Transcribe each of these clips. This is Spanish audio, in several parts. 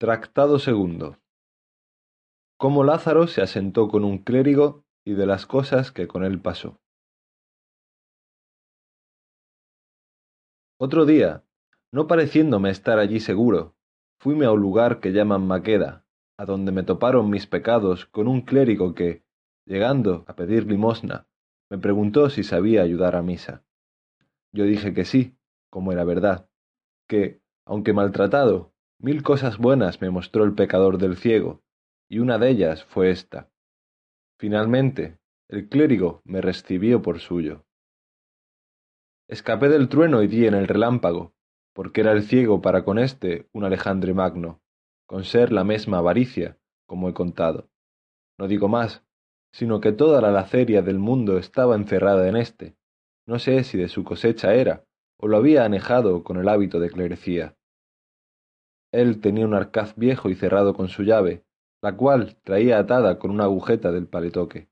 Tractado segundo. Cómo Lázaro se asentó con un clérigo y de las cosas que con él pasó. Otro día, no pareciéndome estar allí seguro, fuime a un lugar que llaman Maqueda, a donde me toparon mis pecados con un clérigo que, llegando a pedir limosna, me preguntó si sabía ayudar a misa. Yo dije que sí, como era verdad, que, aunque maltratado, Mil cosas buenas me mostró el pecador del ciego, y una de ellas fue esta. Finalmente, el clérigo me recibió por suyo. Escapé del trueno y di en el relámpago, porque era el ciego para con éste un Alejandre Magno, con ser la misma avaricia, como he contado. No digo más, sino que toda la laceria del mundo estaba encerrada en éste. No sé si de su cosecha era, o lo había anejado con el hábito de clerecía. Él tenía un arcaz viejo y cerrado con su llave, la cual traía atada con una agujeta del paletoque.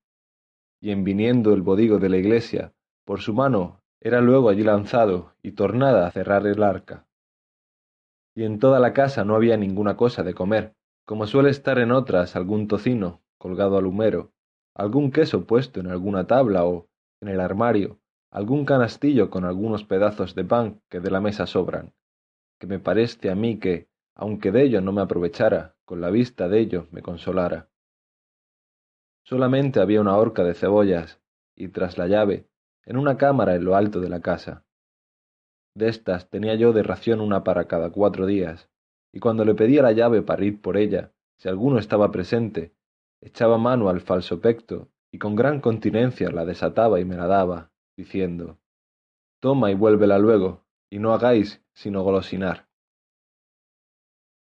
Y en viniendo el bodigo de la iglesia, por su mano era luego allí lanzado y tornada a cerrar el arca. Y en toda la casa no había ninguna cosa de comer, como suele estar en otras algún tocino colgado al humero, algún queso puesto en alguna tabla o, en el armario, algún canastillo con algunos pedazos de pan que de la mesa sobran, que me parece a mí que, aunque de ello no me aprovechara, con la vista de ello me consolara. Solamente había una horca de cebollas, y tras la llave, en una cámara en lo alto de la casa. De estas tenía yo de ración una para cada cuatro días, y cuando le pedía la llave para ir por ella, si alguno estaba presente, echaba mano al falso pecto, y con gran continencia la desataba y me la daba, diciendo Toma y vuélvela luego, y no hagáis sino golosinar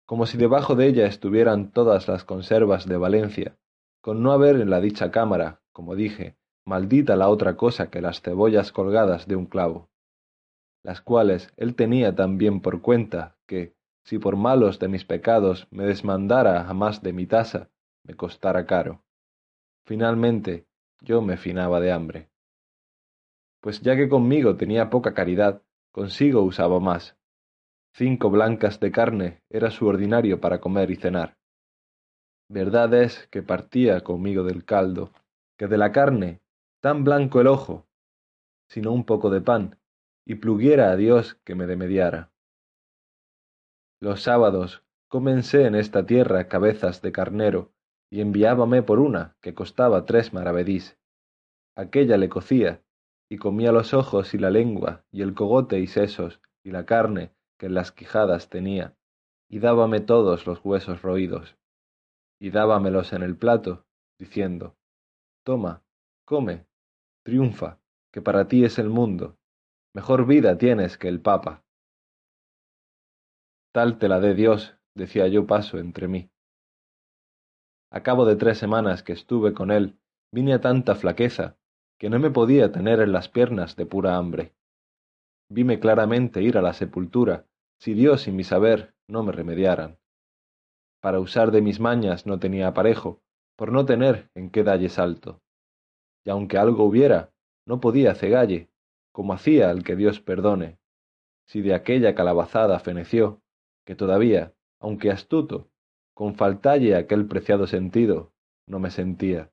como si debajo de ella estuvieran todas las conservas de Valencia, con no haber en la dicha cámara, como dije, maldita la otra cosa que las cebollas colgadas de un clavo, las cuales él tenía tan bien por cuenta que, si por malos de mis pecados me desmandara a más de mi tasa, me costara caro. Finalmente, yo me finaba de hambre. Pues ya que conmigo tenía poca caridad, consigo usaba más, Cinco blancas de carne era su ordinario para comer y cenar. Verdad es que partía conmigo del caldo, que de la carne, tan blanco el ojo, sino un poco de pan, y pluguiera a Dios que me demediara. Los sábados comencé en esta tierra cabezas de carnero, y enviábame por una que costaba tres maravedís. Aquella le cocía, y comía los ojos y la lengua, y el cogote y sesos, y la carne, que las quijadas tenía, y dábame todos los huesos roídos, y dábamelos en el plato, diciendo, Toma, come, triunfa, que para ti es el mundo, mejor vida tienes que el Papa. Tal te la dé Dios, decía yo paso entre mí. A cabo de tres semanas que estuve con él, vine a tanta flaqueza, que no me podía tener en las piernas de pura hambre vime claramente ir a la sepultura, si Dios y mi saber no me remediaran. Para usar de mis mañas no tenía aparejo, por no tener en qué dalle salto. Y aunque algo hubiera, no podía cegalle, como hacía el que Dios perdone, si de aquella calabazada feneció, que todavía, aunque astuto, con faltalle aquel preciado sentido, no me sentía.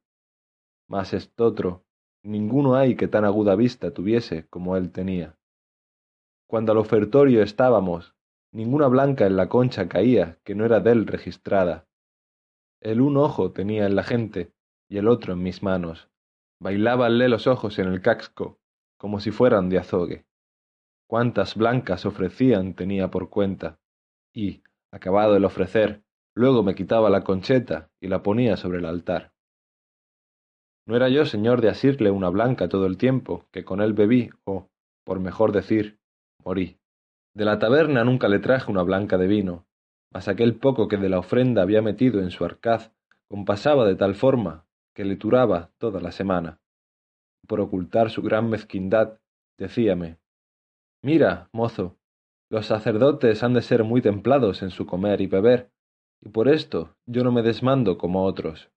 Mas estotro, ninguno hay que tan aguda vista tuviese como él tenía. Cuando al ofertorio estábamos, ninguna blanca en la concha caía que no era dél registrada. El un ojo tenía en la gente y el otro en mis manos. Bailábanle los ojos en el casco, como si fueran de azogue. Cuántas blancas ofrecían tenía por cuenta, y, acabado el ofrecer, luego me quitaba la concheta y la ponía sobre el altar. No era yo señor de asirle una blanca todo el tiempo que con él bebí, o, por mejor decir, morí. De la taberna nunca le traje una blanca de vino, mas aquel poco que de la ofrenda había metido en su arcaz compasaba de tal forma que le turaba toda la semana. Por ocultar su gran mezquindad, decíame Mira, mozo, los sacerdotes han de ser muy templados en su comer y beber, y por esto yo no me desmando como otros.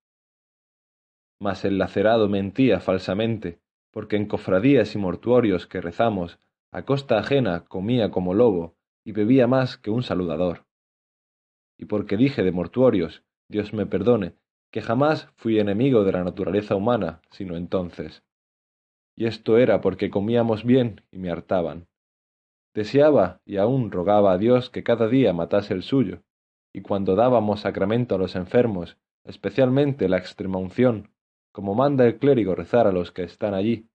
Mas el lacerado mentía falsamente, porque en cofradías y mortuorios que rezamos a costa ajena comía como lobo y bebía más que un saludador. y porque dije de mortuorios, Dios me perdone, que jamás fui enemigo de la naturaleza humana, sino entonces. Y esto era porque comíamos bien y me hartaban. Deseaba y aún rogaba a Dios que cada día matase el suyo, y cuando dábamos sacramento a los enfermos, especialmente la extremaunción, como manda el clérigo rezar a los que están allí,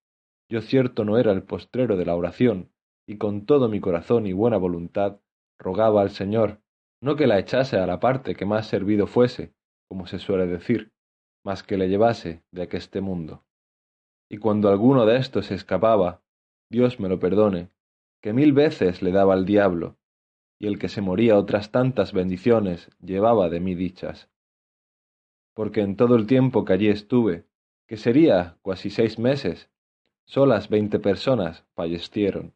yo cierto no era el postrero de la oración, y con todo mi corazón y buena voluntad rogaba al Señor, no que la echase a la parte que más servido fuese, como se suele decir, mas que le llevase de aqueste mundo. Y cuando alguno de estos escapaba, Dios me lo perdone, que mil veces le daba al diablo, y el que se moría otras tantas bendiciones llevaba de mí dichas. Porque en todo el tiempo que allí estuve, que sería cuasi seis meses, solas veinte personas fallecieron,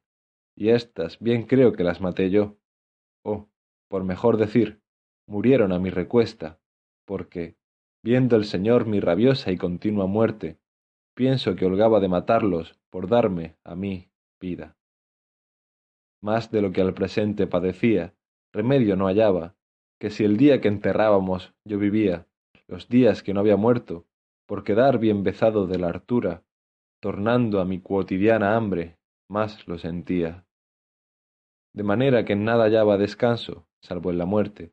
y éstas bien creo que las maté yo, o, por mejor decir, murieron a mi recuesta, porque, viendo el Señor mi rabiosa y continua muerte, pienso que holgaba de matarlos por darme, a mí, vida. Más de lo que al presente padecía, remedio no hallaba, que si el día que enterrábamos yo vivía, los días que no había muerto, por quedar bien bezado de la hartura, tornando a mi cuotidiana hambre, más lo sentía. De manera que en nada hallaba descanso, salvo en la muerte,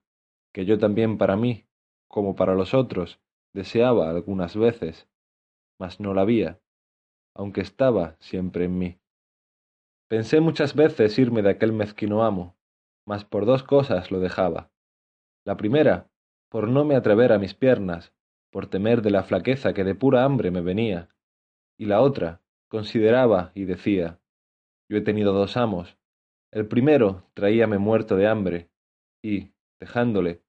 que yo también para mí, como para los otros, deseaba algunas veces, mas no la había, aunque estaba siempre en mí. Pensé muchas veces irme de aquel mezquino amo, mas por dos cosas lo dejaba. La primera, por no me atrever a mis piernas, por temer de la flaqueza que de pura hambre me venía, y la otra, consideraba y decía, yo he tenido dos amos, el primero traíame muerto de hambre, y, dejándole,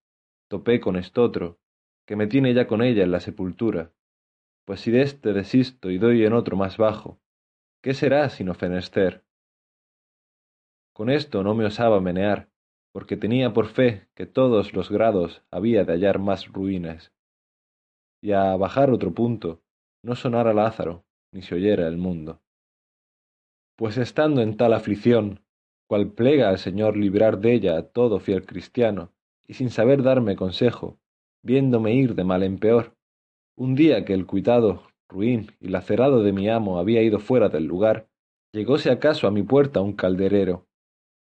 topé con estotro, que me tiene ya con ella en la sepultura, pues si de éste desisto y doy en otro más bajo, ¿qué será sino fenester? Con esto no me osaba menear, porque tenía por fe que todos los grados había de hallar más ruinas. Y a bajar otro punto, no sonara Lázaro, ni se oyera el mundo. Pues estando en tal aflicción, cual plega al Señor librar de ella a todo fiel cristiano, y sin saber darme consejo, viéndome ir de mal en peor, un día que el cuitado, ruin y lacerado de mi amo había ido fuera del lugar, llegóse acaso a mi puerta un calderero,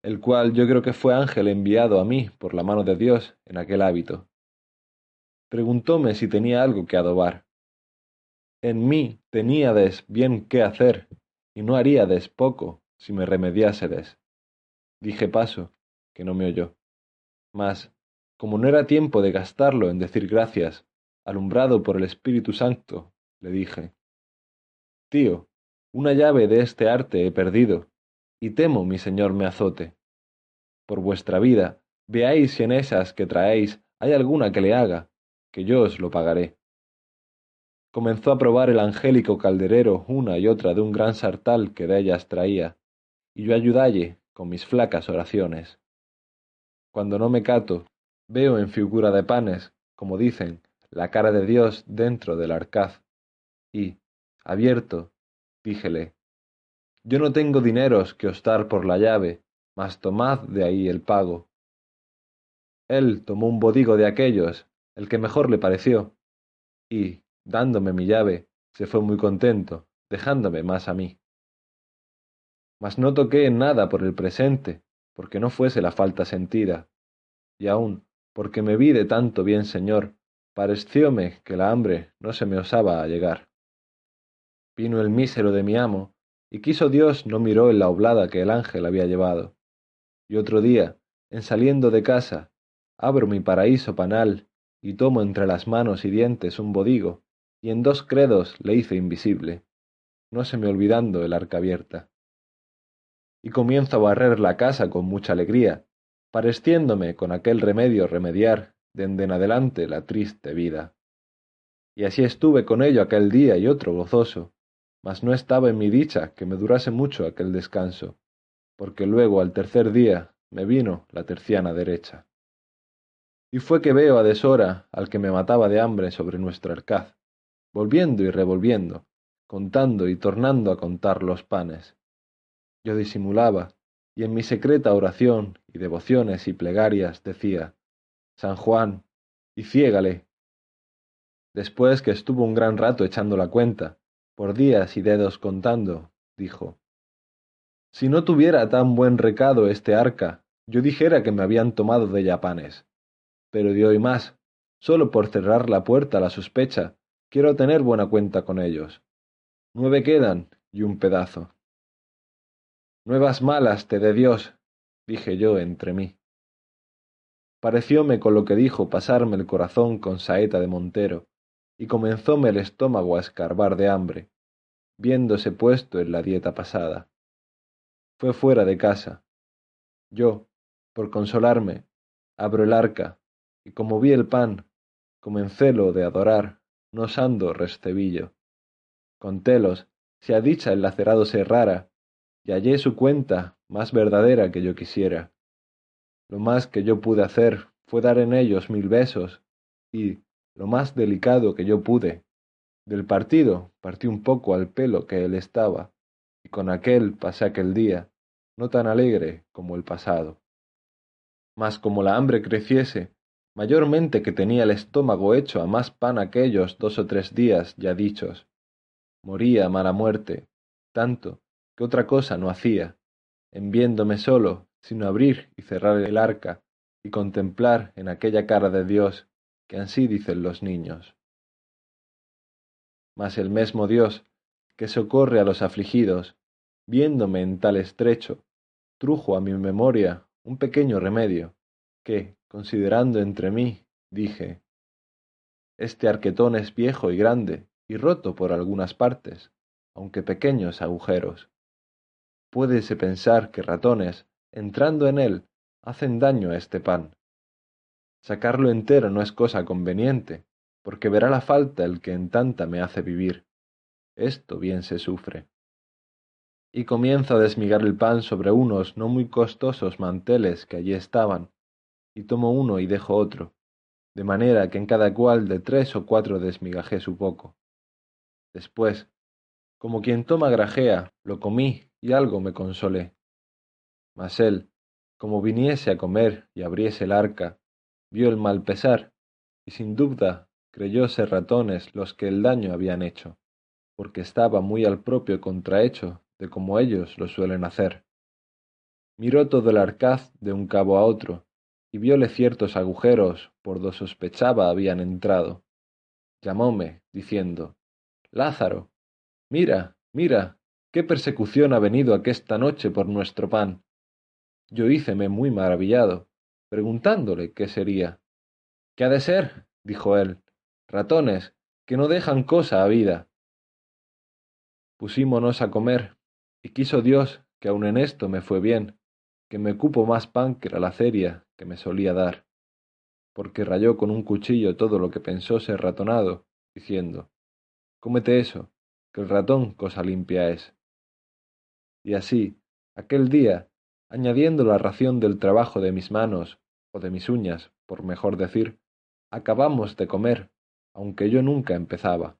el cual yo creo que fue ángel enviado a mí por la mano de Dios en aquel hábito. Preguntóme si tenía algo que adobar. En mí teníades bien qué hacer, y no haríades poco si me remediásedes. Dije paso, que no me oyó. Mas, como no era tiempo de gastarlo en decir gracias, alumbrado por el Espíritu Santo, le dije, Tío, una llave de este arte he perdido, y temo mi señor me azote. Por vuestra vida, veáis si en esas que traéis hay alguna que le haga, que yo os lo pagaré. Comenzó a probar el angélico calderero una y otra de un gran sartal que de ellas traía, y yo ayudalle con mis flacas oraciones. Cuando no me cato, veo en figura de panes, como dicen, la cara de Dios dentro del arcaz, y, abierto, díjele, yo no tengo dineros que os dar por la llave, mas tomad de ahí el pago. Él tomó un bodigo de aquellos, el que mejor le pareció, y, dándome mi llave, se fue muy contento, dejándome más a mí. Mas no toqué en nada por el presente, porque no fuese la falta sentida, y aun, porque me vi de tanto bien señor, parecióme que la hambre no se me osaba a llegar. Vino el mísero de mi amo, y quiso Dios no miró en la oblada que el ángel había llevado. Y otro día, en saliendo de casa, abro mi paraíso panal y tomo entre las manos y dientes un bodigo, y en dos credos le hice invisible, no se me olvidando el arca abierta. Y comienzo a barrer la casa con mucha alegría, pareciéndome con aquel remedio remediar dende en adelante la triste vida. Y así estuve con ello aquel día y otro gozoso, mas no estaba en mi dicha que me durase mucho aquel descanso, porque luego al tercer día me vino la terciana derecha. Y fue que veo a deshora al que me mataba de hambre sobre nuestro arcaz, volviendo y revolviendo, contando y tornando a contar los panes. Yo disimulaba, y en mi secreta oración y devociones y plegarias decía, San Juan, y ciégale. Después que estuvo un gran rato echando la cuenta, por días y dedos contando, dijo, Si no tuviera tan buen recado este arca, yo dijera que me habían tomado de yapanes. Pero de hoy más, solo por cerrar la puerta a la sospecha, quiero tener buena cuenta con ellos. Nueve quedan y un pedazo. Nuevas malas te dé Dios, dije yo entre mí. Parecióme con lo que dijo pasarme el corazón con saeta de montero, y comenzóme el estómago a escarbar de hambre, viéndose puesto en la dieta pasada. Fue fuera de casa. Yo, por consolarme, abro el arca, y como vi el pan, comencélo de adorar, no osando recebillo. Contélos, si a dicha el lacerado se errara, y hallé su cuenta más verdadera que yo quisiera. Lo más que yo pude hacer fue dar en ellos mil besos, y, lo más delicado que yo pude, del partido partí un poco al pelo que él estaba, y con aquel pasé aquel día, no tan alegre como el pasado. Mas como la hambre creciese, mayormente que tenía el estómago hecho a más pan aquellos dos o tres días ya dichos, moría mala muerte, tanto que otra cosa no hacía, en viéndome solo, sino abrir y cerrar el arca, y contemplar en aquella cara de Dios, que ansí dicen los niños. Mas el mesmo Dios, que socorre a los afligidos, viéndome en tal estrecho, trujo a mi memoria un pequeño remedio, que, considerando entre mí, dije, Este arquetón es viejo y grande, y roto por algunas partes, aunque pequeños agujeros. Puédese pensar que ratones, entrando en él, hacen daño a este pan. Sacarlo entero no es cosa conveniente, porque verá la falta el que en tanta me hace vivir. Esto bien se sufre. Y comienzo a desmigar el pan sobre unos no muy costosos manteles que allí estaban, y tomo uno y dejo otro, de manera que en cada cual de tres o cuatro desmigajé su poco. Después, como quien toma grajea, lo comí y algo me consolé. Mas él, como viniese a comer y abriese el arca, vio el mal pesar, y sin duda creyó ser ratones los que el daño habían hecho, porque estaba muy al propio contrahecho de como ellos lo suelen hacer. Miró todo el arcaz de un cabo a otro, y vióle ciertos agujeros por do sospechaba habían entrado. Llamóme, diciendo, Lázaro, mira, mira, qué persecución ha venido aquesta noche por nuestro pan. Yo híceme muy maravillado, preguntándole qué sería. ¿Qué ha de ser? dijo él. Ratones, que no dejan cosa a vida. Pusímonos a comer, y quiso Dios que aun en esto me fue bien, que me cupo más pan que la laceria que me solía dar, porque rayó con un cuchillo todo lo que pensó ser ratonado, diciendo, Cómete eso, que el ratón cosa limpia es y así, aquel día, añadiendo la ración del trabajo de mis manos, o de mis uñas, por mejor decir, acabamos de comer, aunque yo nunca empezaba.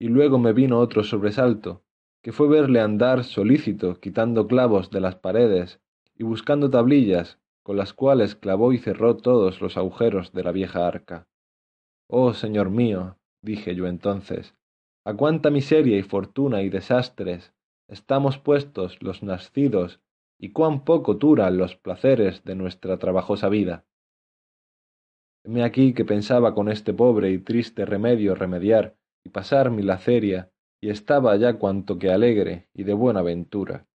Y luego me vino otro sobresalto, que fue verle andar solícito quitando clavos de las paredes y buscando tablillas con las cuales clavó y cerró todos los agujeros de la vieja arca. Oh, señor mío, dije yo entonces, a cuánta miseria y fortuna y desastres estamos puestos los nacidos y cuán poco duran los placeres de nuestra trabajosa vida. Heme aquí que pensaba con este pobre y triste remedio remediar y pasar mi laceria, y estaba ya cuanto que alegre y de buena ventura.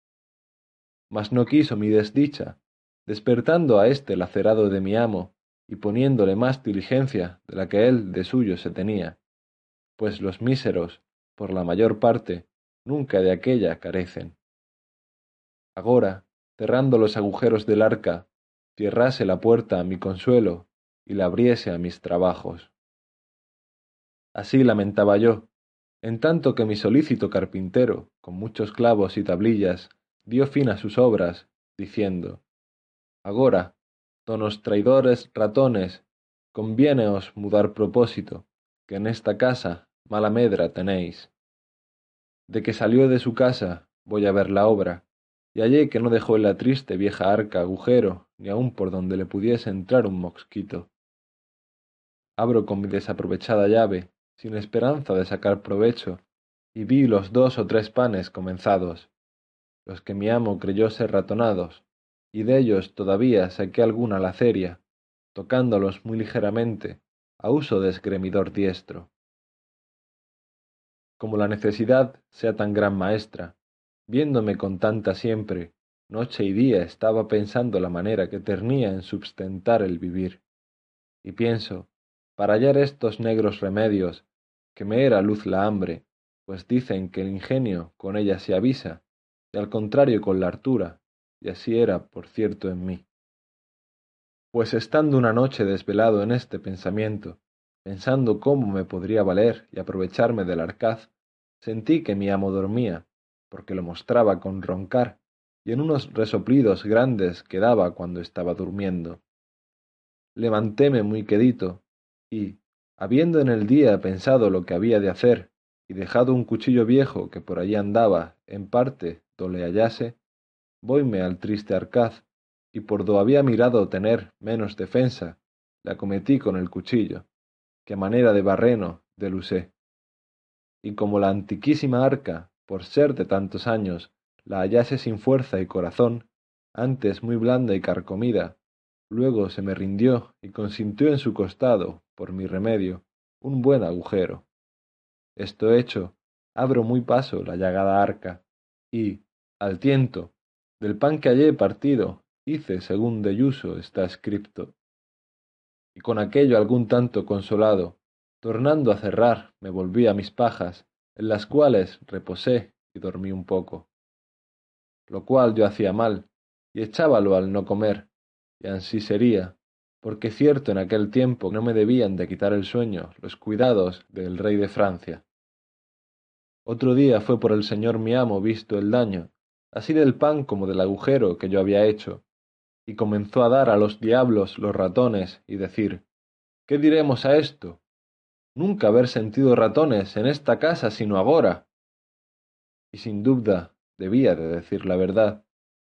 Mas no quiso mi desdicha, despertando a este lacerado de mi amo, y poniéndole más diligencia de la que él de suyo se tenía, pues los míseros, por la mayor parte, nunca de aquella carecen. Agora, cerrando los agujeros del arca, cierrase la puerta a mi consuelo y la abriese a mis trabajos. Así lamentaba yo, en tanto que mi solícito carpintero, con muchos clavos y tablillas, dio fin a sus obras, diciendo, Agora, donos traidores ratones, conviéneos mudar propósito, que en esta casa mala medra tenéis de que salió de su casa voy a ver la obra y hallé que no dejó en la triste vieja arca agujero ni aun por donde le pudiese entrar un mosquito. Abro con mi desaprovechada llave, sin esperanza de sacar provecho, y vi los dos o tres panes comenzados, los que mi amo creyó ser ratonados, y de ellos todavía saqué alguna laceria, tocándolos muy ligeramente, a uso de esgremidor diestro. Como la necesidad sea tan gran maestra, viéndome con tanta siempre, noche y día estaba pensando la manera que tenía en sustentar el vivir. Y pienso, para hallar estos negros remedios, que me era luz la hambre, pues dicen que el ingenio con ella se avisa, y al contrario con la hartura, y así era, por cierto, en mí. Pues estando una noche desvelado en este pensamiento, pensando cómo me podría valer y aprovecharme del arcaz, sentí que mi amo dormía, porque lo mostraba con roncar, y en unos resoplidos grandes que daba cuando estaba durmiendo. Levantéme muy quedito, y, habiendo en el día pensado lo que había de hacer, y dejado un cuchillo viejo que por allí andaba, en parte, do le hallase, voyme al triste arcaz, y por do había mirado tener menos defensa, la cometí con el cuchillo, que manera de barreno delusé. Y como la antiquísima arca, por ser de tantos años, la hallase sin fuerza y corazón, antes muy blanda y carcomida, luego se me rindió y consintió en su costado, por mi remedio, un buen agujero. Esto hecho, abro muy paso la llagada arca, y, al tiento, del pan que hallé partido, hice según de Yuso está escrito. Y con aquello algún tanto consolado, tornando a cerrar, me volví a mis pajas, en las cuales reposé y dormí un poco. Lo cual yo hacía mal, y echábalo al no comer, y ansí sería, porque cierto en aquel tiempo no me debían de quitar el sueño los cuidados del rey de Francia. Otro día fue por el señor mi amo visto el daño, así del pan como del agujero que yo había hecho, y comenzó a dar a los diablos los ratones y decir ¿Qué diremos a esto? Nunca haber sentido ratones en esta casa sino agora. Y sin duda debía de decir la verdad,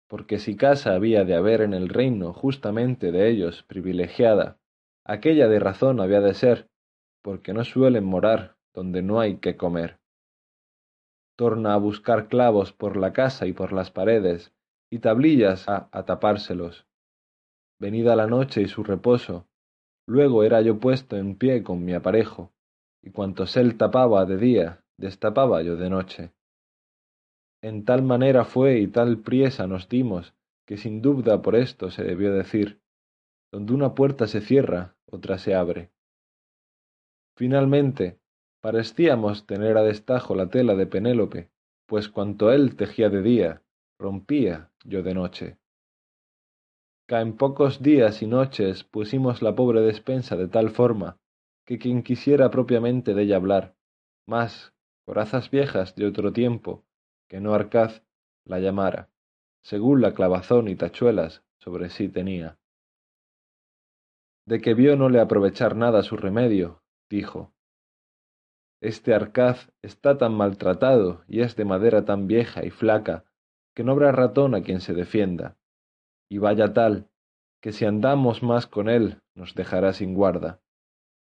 porque si casa había de haber en el reino justamente de ellos privilegiada, aquella de razón había de ser, porque no suelen morar donde no hay que comer torna a buscar clavos por la casa y por las paredes, y tablillas a, tapárselos. Venida la noche y su reposo, luego era yo puesto en pie con mi aparejo, y cuantos él tapaba de día, destapaba yo de noche. En tal manera fue y tal priesa nos dimos, que sin duda por esto se debió decir, donde una puerta se cierra, otra se abre. Finalmente, parecíamos tener a destajo la tela de Penélope, pues cuanto él tejía de día, rompía yo de noche. Ca en pocos días y noches pusimos la pobre despensa de tal forma, que quien quisiera propiamente de ella hablar, más corazas viejas de otro tiempo, que no Arcaz, la llamara, según la clavazón y tachuelas sobre sí tenía. De que vio no le aprovechar nada su remedio, dijo, este arcaz está tan maltratado y es de madera tan vieja y flaca que no habrá ratón a quien se defienda. Y vaya tal, que si andamos más con él nos dejará sin guarda.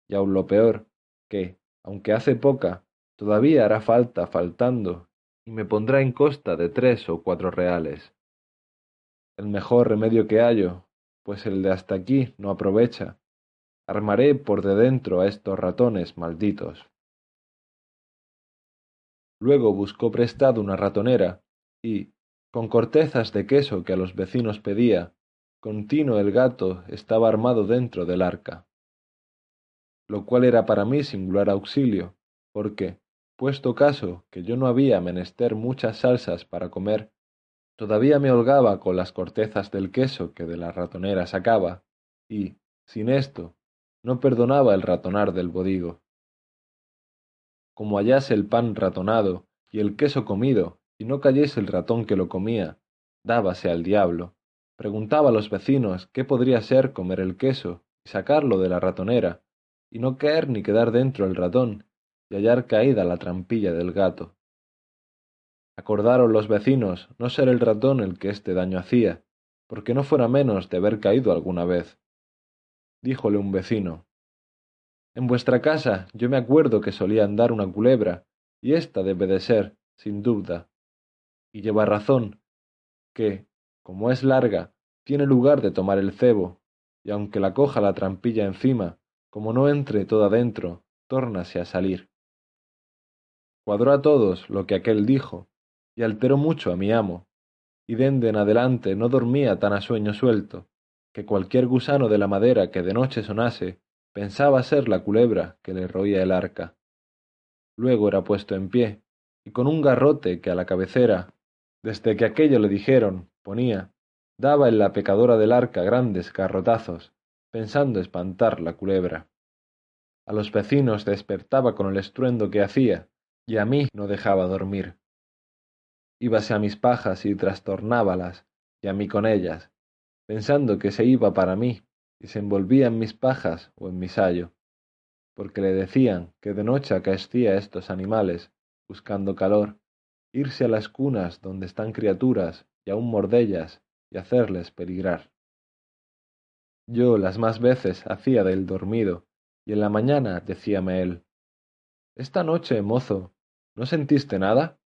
Y aun lo peor, que, aunque hace poca, todavía hará falta faltando, y me pondrá en costa de tres o cuatro reales. El mejor remedio que hallo, pues el de hasta aquí no aprovecha, armaré por de dentro a estos ratones malditos. Luego buscó prestado una ratonera, y, con cortezas de queso que a los vecinos pedía, continuo el gato estaba armado dentro del arca. Lo cual era para mí singular auxilio, porque, puesto caso que yo no había menester muchas salsas para comer, todavía me holgaba con las cortezas del queso que de la ratonera sacaba, y, sin esto, no perdonaba el ratonar del bodigo como hallase el pan ratonado y el queso comido, y no cayese el ratón que lo comía, dábase al diablo. Preguntaba a los vecinos qué podría ser comer el queso y sacarlo de la ratonera, y no caer ni quedar dentro el ratón, y hallar caída la trampilla del gato. Acordaron los vecinos no ser el ratón el que este daño hacía, porque no fuera menos de haber caído alguna vez. Díjole un vecino, En vuestra casa yo me acuerdo que solía andar una culebra, y ésta debe de ser, sin duda. Y lleva razón, que, como es larga, tiene lugar de tomar el cebo, y aunque la coja la trampilla encima, como no entre toda dentro, tórnase a salir. Cuadró a todos lo que aquel dijo, y alteró mucho a mi amo, y dende en adelante no dormía tan a sueño suelto, que cualquier gusano de la madera que de noche sonase pensaba ser la culebra que le roía el arca. Luego era puesto en pie, y con un garrote que a la cabecera, desde que aquello le dijeron, ponía, daba en la pecadora del arca grandes garrotazos, pensando espantar la culebra. A los vecinos despertaba con el estruendo que hacía, y a mí no dejaba dormir. Íbase a mis pajas y trastornábalas, y a mí con ellas, pensando que se iba para mí, y se envolvía en mis pajas o en mi sayo, porque le decían que de noche acaecía estos animales, buscando calor, irse a las cunas donde están criaturas y aun mordellas y hacerles peligrar. Yo las más veces hacía del dormido, y en la mañana decíame él, Esta noche, mozo, ¿no sentiste nada?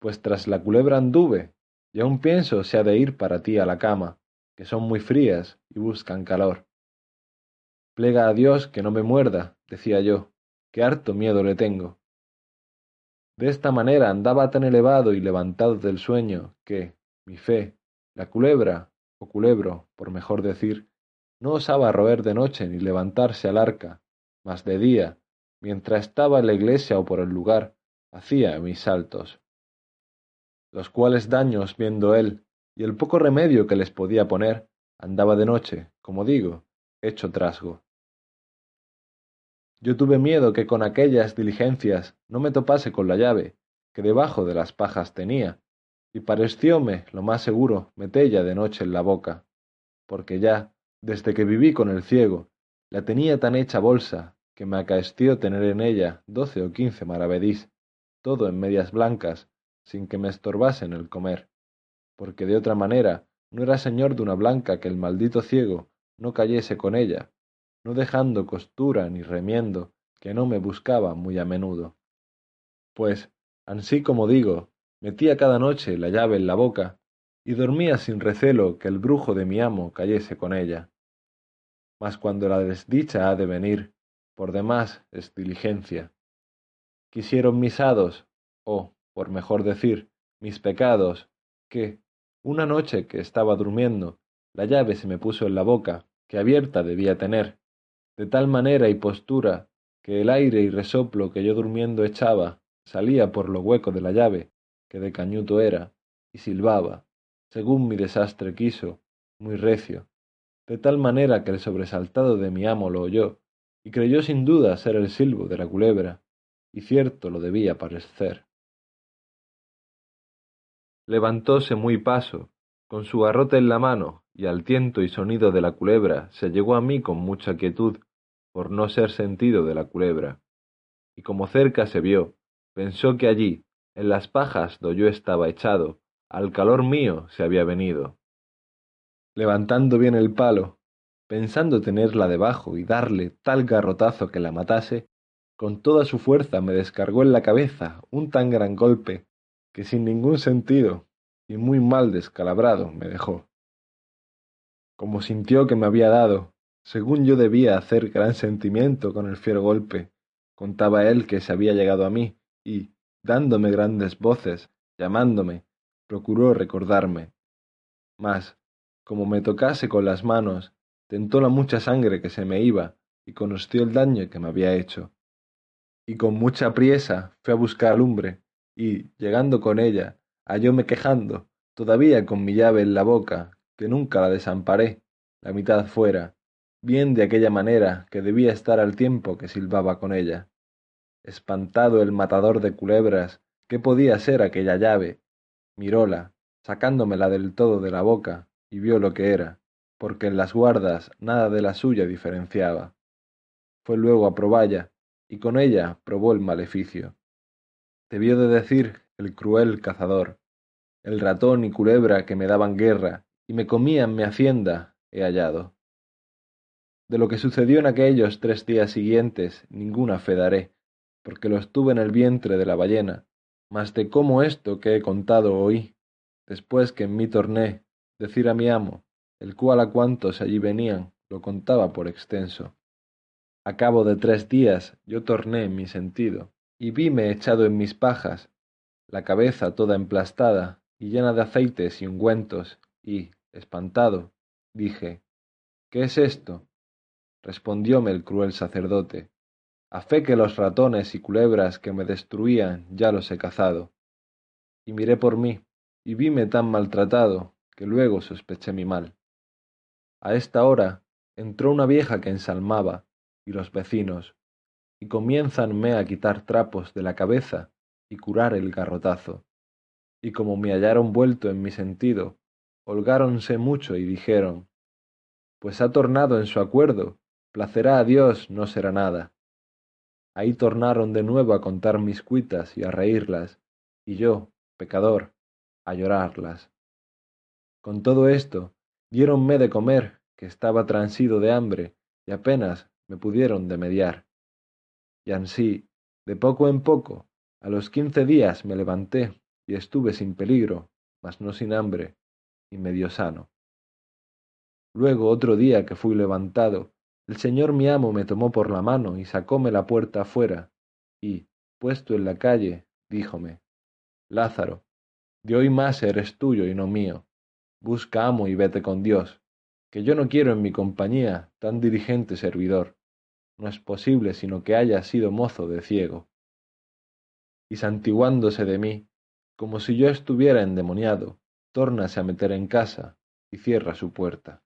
Pues tras la culebra anduve, y aún pienso se ha de ir para ti a la cama, que son muy frías y buscan calor. Plega a Dios que no me muerda, decía yo, que harto miedo le tengo. De esta manera andaba tan elevado y levantado del sueño que, mi fe, la culebra, o culebro, por mejor decir, no osaba roer de noche ni levantarse al arca, mas de día, mientras estaba en la iglesia o por el lugar, hacía mis saltos. Los cuales daños viendo él, y el poco remedio que les podía poner, andaba de noche, como digo, hecho trasgo. Yo tuve miedo que con aquellas diligencias no me topase con la llave, que debajo de las pajas tenía, y parecióme lo más seguro metella de noche en la boca, porque ya, desde que viví con el ciego, la tenía tan hecha bolsa, que me acaeció tener en ella doce o quince maravedís, todo en medias blancas, sin que me estorbasen el comer, porque de otra manera no era señor de una blanca que el maldito ciego no cayese con ella, no dejando costura ni remiendo, que no me buscaba muy a menudo. Pues, ansí como digo, metía cada noche la llave en la boca y dormía sin recelo que el brujo de mi amo cayese con ella. Mas cuando la desdicha ha de venir, por demás es diligencia. Quisieron mis hados, o, por mejor decir, mis pecados, que, una noche que estaba durmiendo, la llave se me puso en la boca, que abierta debía tener, de tal manera y postura que el aire y resoplo que yo durmiendo echaba salía por lo hueco de la llave que de cañuto era, y silbaba, según mi desastre quiso, muy recio, de tal manera que el sobresaltado de mi amo lo oyó, y creyó sin duda ser el silbo de la culebra, y cierto lo debía parecer. Levantóse muy paso, con su garrote en la mano, y al tiento y sonido de la culebra se llegó a mí con mucha quietud, por no ser sentido de la culebra. Y como cerca se vio, pensó que allí, en las pajas do yo estaba echado, al calor mío se había venido. Levantando bien el palo, pensando tenerla debajo y darle tal garrotazo que la matase, con toda su fuerza me descargó en la cabeza un tan gran golpe que sin ningún sentido y muy mal descalabrado me dejó. Como sintió que me había dado, según yo debía hacer gran sentimiento con el fiero golpe, contaba él que se había llegado a mí, y, dándome grandes voces, llamándome, procuró recordarme. Mas, como me tocase con las manos, tentó la mucha sangre que se me iba y conoció el daño que me había hecho. Y con mucha priesa fue a buscar lumbre, y, llegando con ella, hallóme quejando, todavía con mi llave en la boca, que nunca la desamparé, la mitad fuera, bien de aquella manera que debía estar al tiempo que silbaba con ella. Espantado el matador de culebras qué podía ser aquella llave miróla sacándomela del todo de la boca y vio lo que era porque en las guardas nada de la suya diferenciaba. Fue luego a proballa y con ella probó el maleficio debió de decir el cruel cazador, el ratón y culebra que me daban guerra y me comían mi hacienda, he hallado. De lo que sucedió en aquellos tres días siguientes ninguna fe daré, porque lo estuve en el vientre de la ballena, mas de cómo esto que he contado oí, después que en mí torné, decir a mi amo, el cual a cuantos allí venían lo contaba por extenso. A cabo de tres días yo torné en mi sentido, y vime echado en mis pajas, la cabeza toda emplastada y llena de aceites y ungüentos, y, espantado, dije, ¿qué es esto? Respondióme el cruel sacerdote, a fe que los ratones y culebras que me destruían ya los he cazado. Y miré por mí, y vime tan maltratado, que luego sospeché mi mal. A esta hora entró una vieja que ensalmaba, y los vecinos, y comiénzanme a quitar trapos de la cabeza y curar el garrotazo. Y como me hallaron vuelto en mi sentido, holgáronse mucho y dijeron, pues ha tornado en su acuerdo, placerá a Dios, no será nada. Ahí tornaron de nuevo a contar mis cuitas y a reírlas, y yo, pecador, a llorarlas. Con todo esto, diéronme de comer, que estaba transido de hambre, y apenas me pudieron de mediar. Y ansí, de poco en poco, a los quince días me levanté y estuve sin peligro, mas no sin hambre, y medio sano. Luego otro día que fui levantado, el señor mi amo me tomó por la mano y sacóme la puerta afuera, y, puesto en la calle, díjome, Lázaro, de hoy más eres tuyo y no mío. Busca amo y vete con Dios, que yo no quiero en mi compañía tan diligente servidor. No es posible sino que haya sido mozo de ciego. Y santiguándose de mí, como si yo estuviera endemoniado, tórnase a meter en casa y cierra su puerta.